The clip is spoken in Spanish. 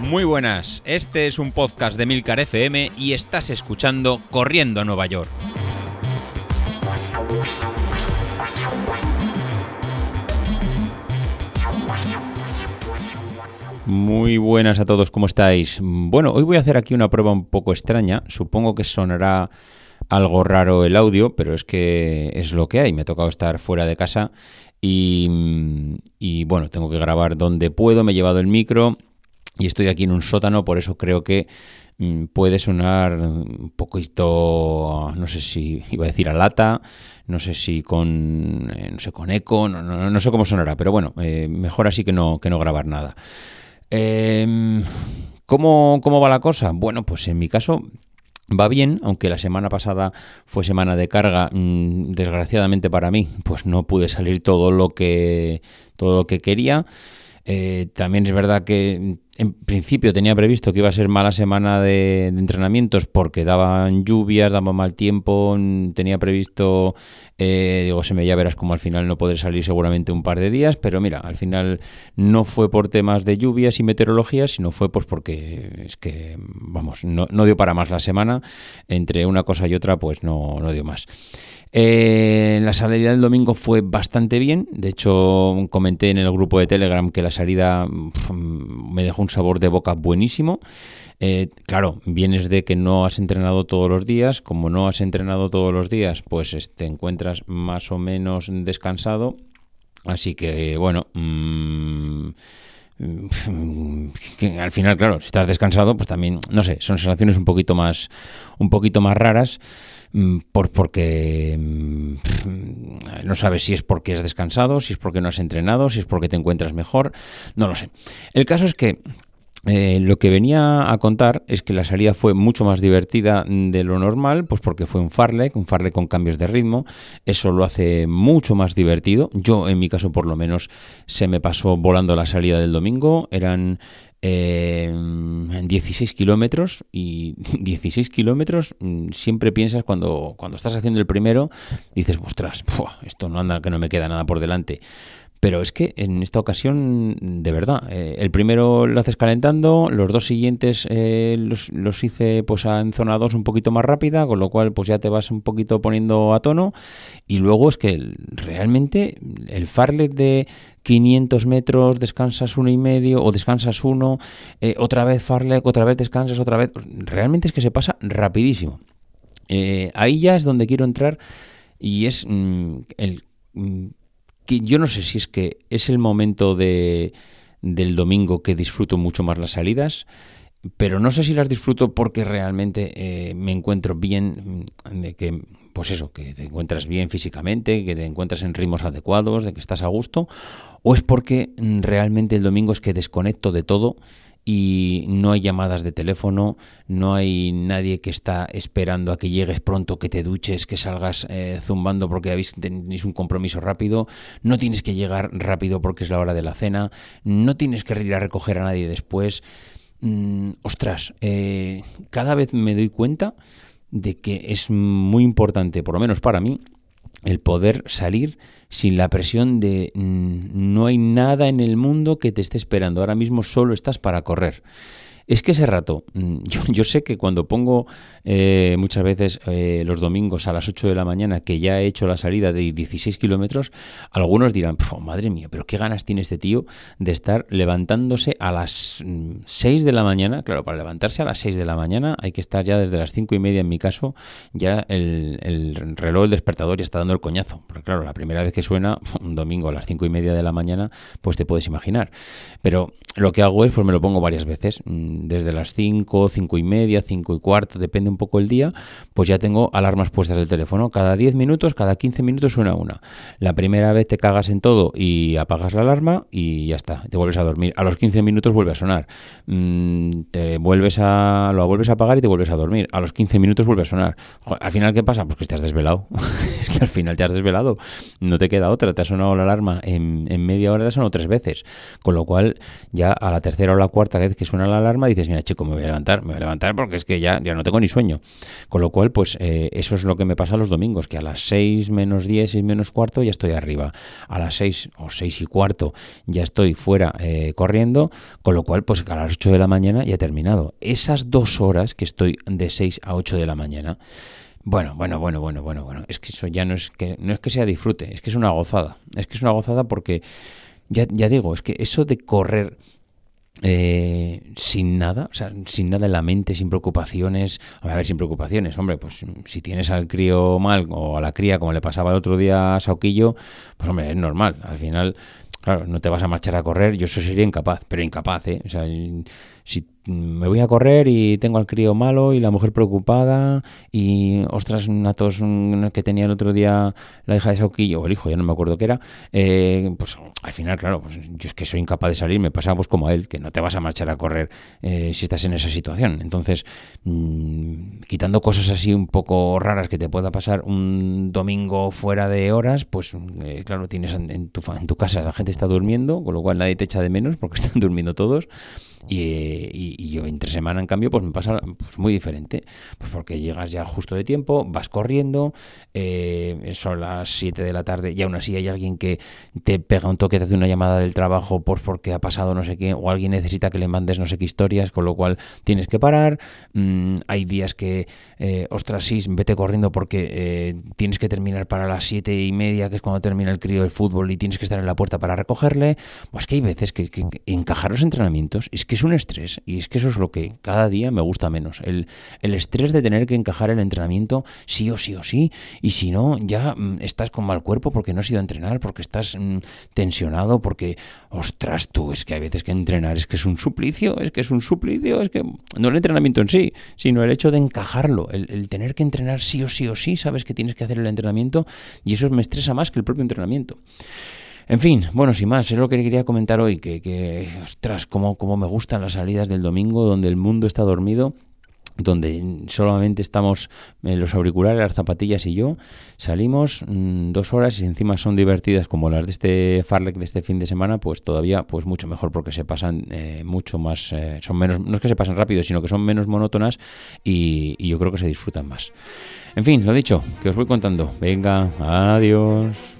Muy buenas, este es un podcast de Milcar FM y estás escuchando Corriendo a Nueva York. Muy buenas a todos, ¿cómo estáis? Bueno, hoy voy a hacer aquí una prueba un poco extraña, supongo que sonará algo raro el audio, pero es que es lo que hay, me ha tocado estar fuera de casa y, bueno, tengo que grabar donde puedo, me he llevado el micro y estoy aquí en un sótano, por eso creo que mm, puede sonar un poquito, no sé si iba a decir a lata, no sé si con, eh, no sé, con eco, no, no, no, sé cómo sonará, pero bueno, eh, mejor así que no, que no grabar nada. Eh, ¿cómo, ¿Cómo va la cosa? Bueno, pues en mi caso va bien, aunque la semana pasada fue semana de carga, mmm, desgraciadamente para mí, pues no pude salir todo lo que, todo lo que quería. Eh, también es verdad que en principio tenía previsto que iba a ser mala semana de, entrenamientos porque daban lluvias, daba mal tiempo, tenía previsto, eh, digo, se me ya verás como al final no poder salir seguramente un par de días, pero mira, al final no fue por temas de lluvias y meteorología, sino fue pues porque es que, vamos, no, no dio para más la semana, entre una cosa y otra pues no, no dio más. Eh, la salida del domingo fue bastante bien. De hecho, comenté en el grupo de Telegram que la salida me dejó un sabor de boca buenísimo. Eh, claro, vienes de que no has entrenado todos los días. Como no has entrenado todos los días, pues te encuentras más o menos descansado. Así que, bueno. Mmm, al final, claro, si estás descansado, pues también, no sé, son sensaciones un poquito más, un poquito más raras. Mm, por, porque mm, no sabes si es porque has descansado, si es porque no has entrenado, si es porque te encuentras mejor, no lo sé. El caso es que eh, lo que venía a contar es que la salida fue mucho más divertida de lo normal, pues porque fue un farlek, un farlek con cambios de ritmo, eso lo hace mucho más divertido. Yo, en mi caso, por lo menos, se me pasó volando la salida del domingo, eran eh, 16 kilómetros y 16 kilómetros mm, siempre piensas cuando, cuando estás haciendo el primero, dices, ostras, esto no anda, que no me queda nada por delante. Pero es que en esta ocasión, de verdad, eh, el primero lo haces calentando, los dos siguientes eh, los, los, hice pues en zona 2 un poquito más rápida, con lo cual pues ya te vas un poquito poniendo a tono. Y luego es que realmente el farlet de 500 metros, descansas uno y medio o descansas uno, eh, otra vez farlek, otra vez descansas, otra vez... Realmente es que se pasa rapidísimo. Ahí ya es donde quiero entrar y es mmm, el... Que yo no sé si es que es el momento de, del domingo que disfruto mucho más las salidas, pero no sé si las disfruto porque realmente eh, me encuentro bien, mm, de que, pues eso, que te encuentras bien físicamente, que te encuentras en ritmos adecuados, de que estás a gusto, o es porque mm, realmente el domingo es que desconecto de todo y no hay llamadas de teléfono, no hay nadie que está esperando a que llegues pronto, que te duches, que salgas eh, zumbando porque habéis, tenéis un compromiso rápido, no tienes que llegar rápido porque es la hora de la cena, no tienes que ir a recoger a nadie después. Mm, ostras, eh, cada vez me doy cuenta de que es muy importante, por lo menos para mí, el poder salir sin la presión de mmm, no hay nada en el mundo que te esté esperando, ahora mismo solo estás para correr. Es que ese rato, yo, yo sé que cuando pongo eh, muchas veces eh, los domingos a las 8 de la mañana, que ya he hecho la salida de 16 kilómetros, algunos dirán, madre mía, pero qué ganas tiene este tío de estar levantándose a las 6 de la mañana. Claro, para levantarse a las 6 de la mañana hay que estar ya desde las 5 y media en mi caso, ya el, el reloj, el despertador ya está dando el coñazo. Porque claro, la primera vez que suena, un domingo a las 5 y media de la mañana, pues te puedes imaginar. Pero lo que hago es, pues me lo pongo varias veces desde las 5, 5 y media, 5 y cuarto, depende un poco el día, pues ya tengo alarmas puestas del teléfono. Cada 10 minutos, cada 15 minutos suena una. La primera vez te cagas en todo y apagas la alarma y ya está, te vuelves a dormir. A los 15 minutos vuelve a sonar. Mm, te vuelves a lo vuelves a apagar y te vuelves a dormir. A los 15 minutos vuelve a sonar. Al final, ¿qué pasa? Pues que te has desvelado. al final te has desvelado. No te queda otra. Te ha sonado la alarma en, en media hora, te ha sonado tres veces. Con lo cual, ya a la tercera o la cuarta vez que suena la alarma, dices, mira, chico, me voy a levantar, me voy a levantar porque es que ya, ya no tengo ni sueño. Con lo cual, pues eh, eso es lo que me pasa los domingos, que a las 6 menos 10, 6 menos cuarto ya estoy arriba. A las 6 o 6 y cuarto ya estoy fuera eh, corriendo, con lo cual, pues a las 8 de la mañana ya he terminado. Esas dos horas que estoy de 6 a 8 de la mañana, bueno, bueno, bueno, bueno, bueno, bueno. Es que eso ya no es que no es que sea disfrute, es que es una gozada. Es que es una gozada porque ya, ya digo, es que eso de correr eh, sin nada, o sea, sin nada en la mente, sin preocupaciones. A ver, sin preocupaciones, hombre, pues si tienes al crío mal o a la cría, como le pasaba el otro día a Sauquillo, pues hombre, es normal. Al final, claro, no te vas a marchar a correr, yo eso sería incapaz, pero incapaz, ¿eh? O sea, si me voy a correr y tengo al crío malo y la mujer preocupada y ostras, una tos que tenía el otro día la hija de Sauquillo o el hijo, ya no me acuerdo qué era, eh, pues al final, claro, pues yo es que soy incapaz de salir, me pasa pues como a él, que no te vas a marchar a correr eh, si estás en esa situación. Entonces, mm, quitando cosas así un poco raras que te pueda pasar un domingo fuera de horas, pues eh, claro, tienes en, tu, en tu casa la gente está durmiendo, con lo cual nadie te echa de menos porque están durmiendo todos. Y, yo entre semana, en cambio, pues me pasa pues muy diferente. Pues porque llegas ya justo de tiempo, vas corriendo, eh, son las 7 de la tarde y aún así hay alguien que te pega un toque, te hace una llamada del trabajo por porque ha pasado no sé qué, o alguien necesita que le mandes no sé qué historias, con lo cual tienes que parar. Mm, hay días que, eh, ostras, sí, vete corriendo porque eh, tienes que terminar para las 7 y media, que es cuando termina el crío del fútbol y tienes que estar en la puerta para recogerle. Pues que hay veces que, que encajar los entrenamientos es que es un estrés y es que eso es lo que cada día me gusta menos. El, el estrés de tener que encajar el entrenamiento sí o sí o sí y si no ya mm, estás con mal cuerpo porque no has ido a entrenar, porque estás mm, tensionado, porque ostras tú, es que hay veces que entrenar es que es un suplicio, es que es un suplicio, es que no el entrenamiento en sí, sino el hecho de encajarlo, el, el tener que entrenar sí o sí o sí, sabes que tienes que hacer el entrenamiento y eso me estresa más que el propio entrenamiento. En fin, bueno, sin más, es lo que quería comentar hoy, que, que ostras, cómo, me gustan las salidas del domingo, donde el mundo está dormido donde solamente estamos en los auriculares, las zapatillas y yo, salimos mm, dos horas y encima son divertidas como las de este Farlek de este fin de semana, pues todavía pues mucho mejor porque se pasan eh, mucho más, eh, son menos, no es que se pasen rápido, sino que son menos monótonas y, y yo creo que se disfrutan más. En fin, lo dicho, que os voy contando. Venga, adiós.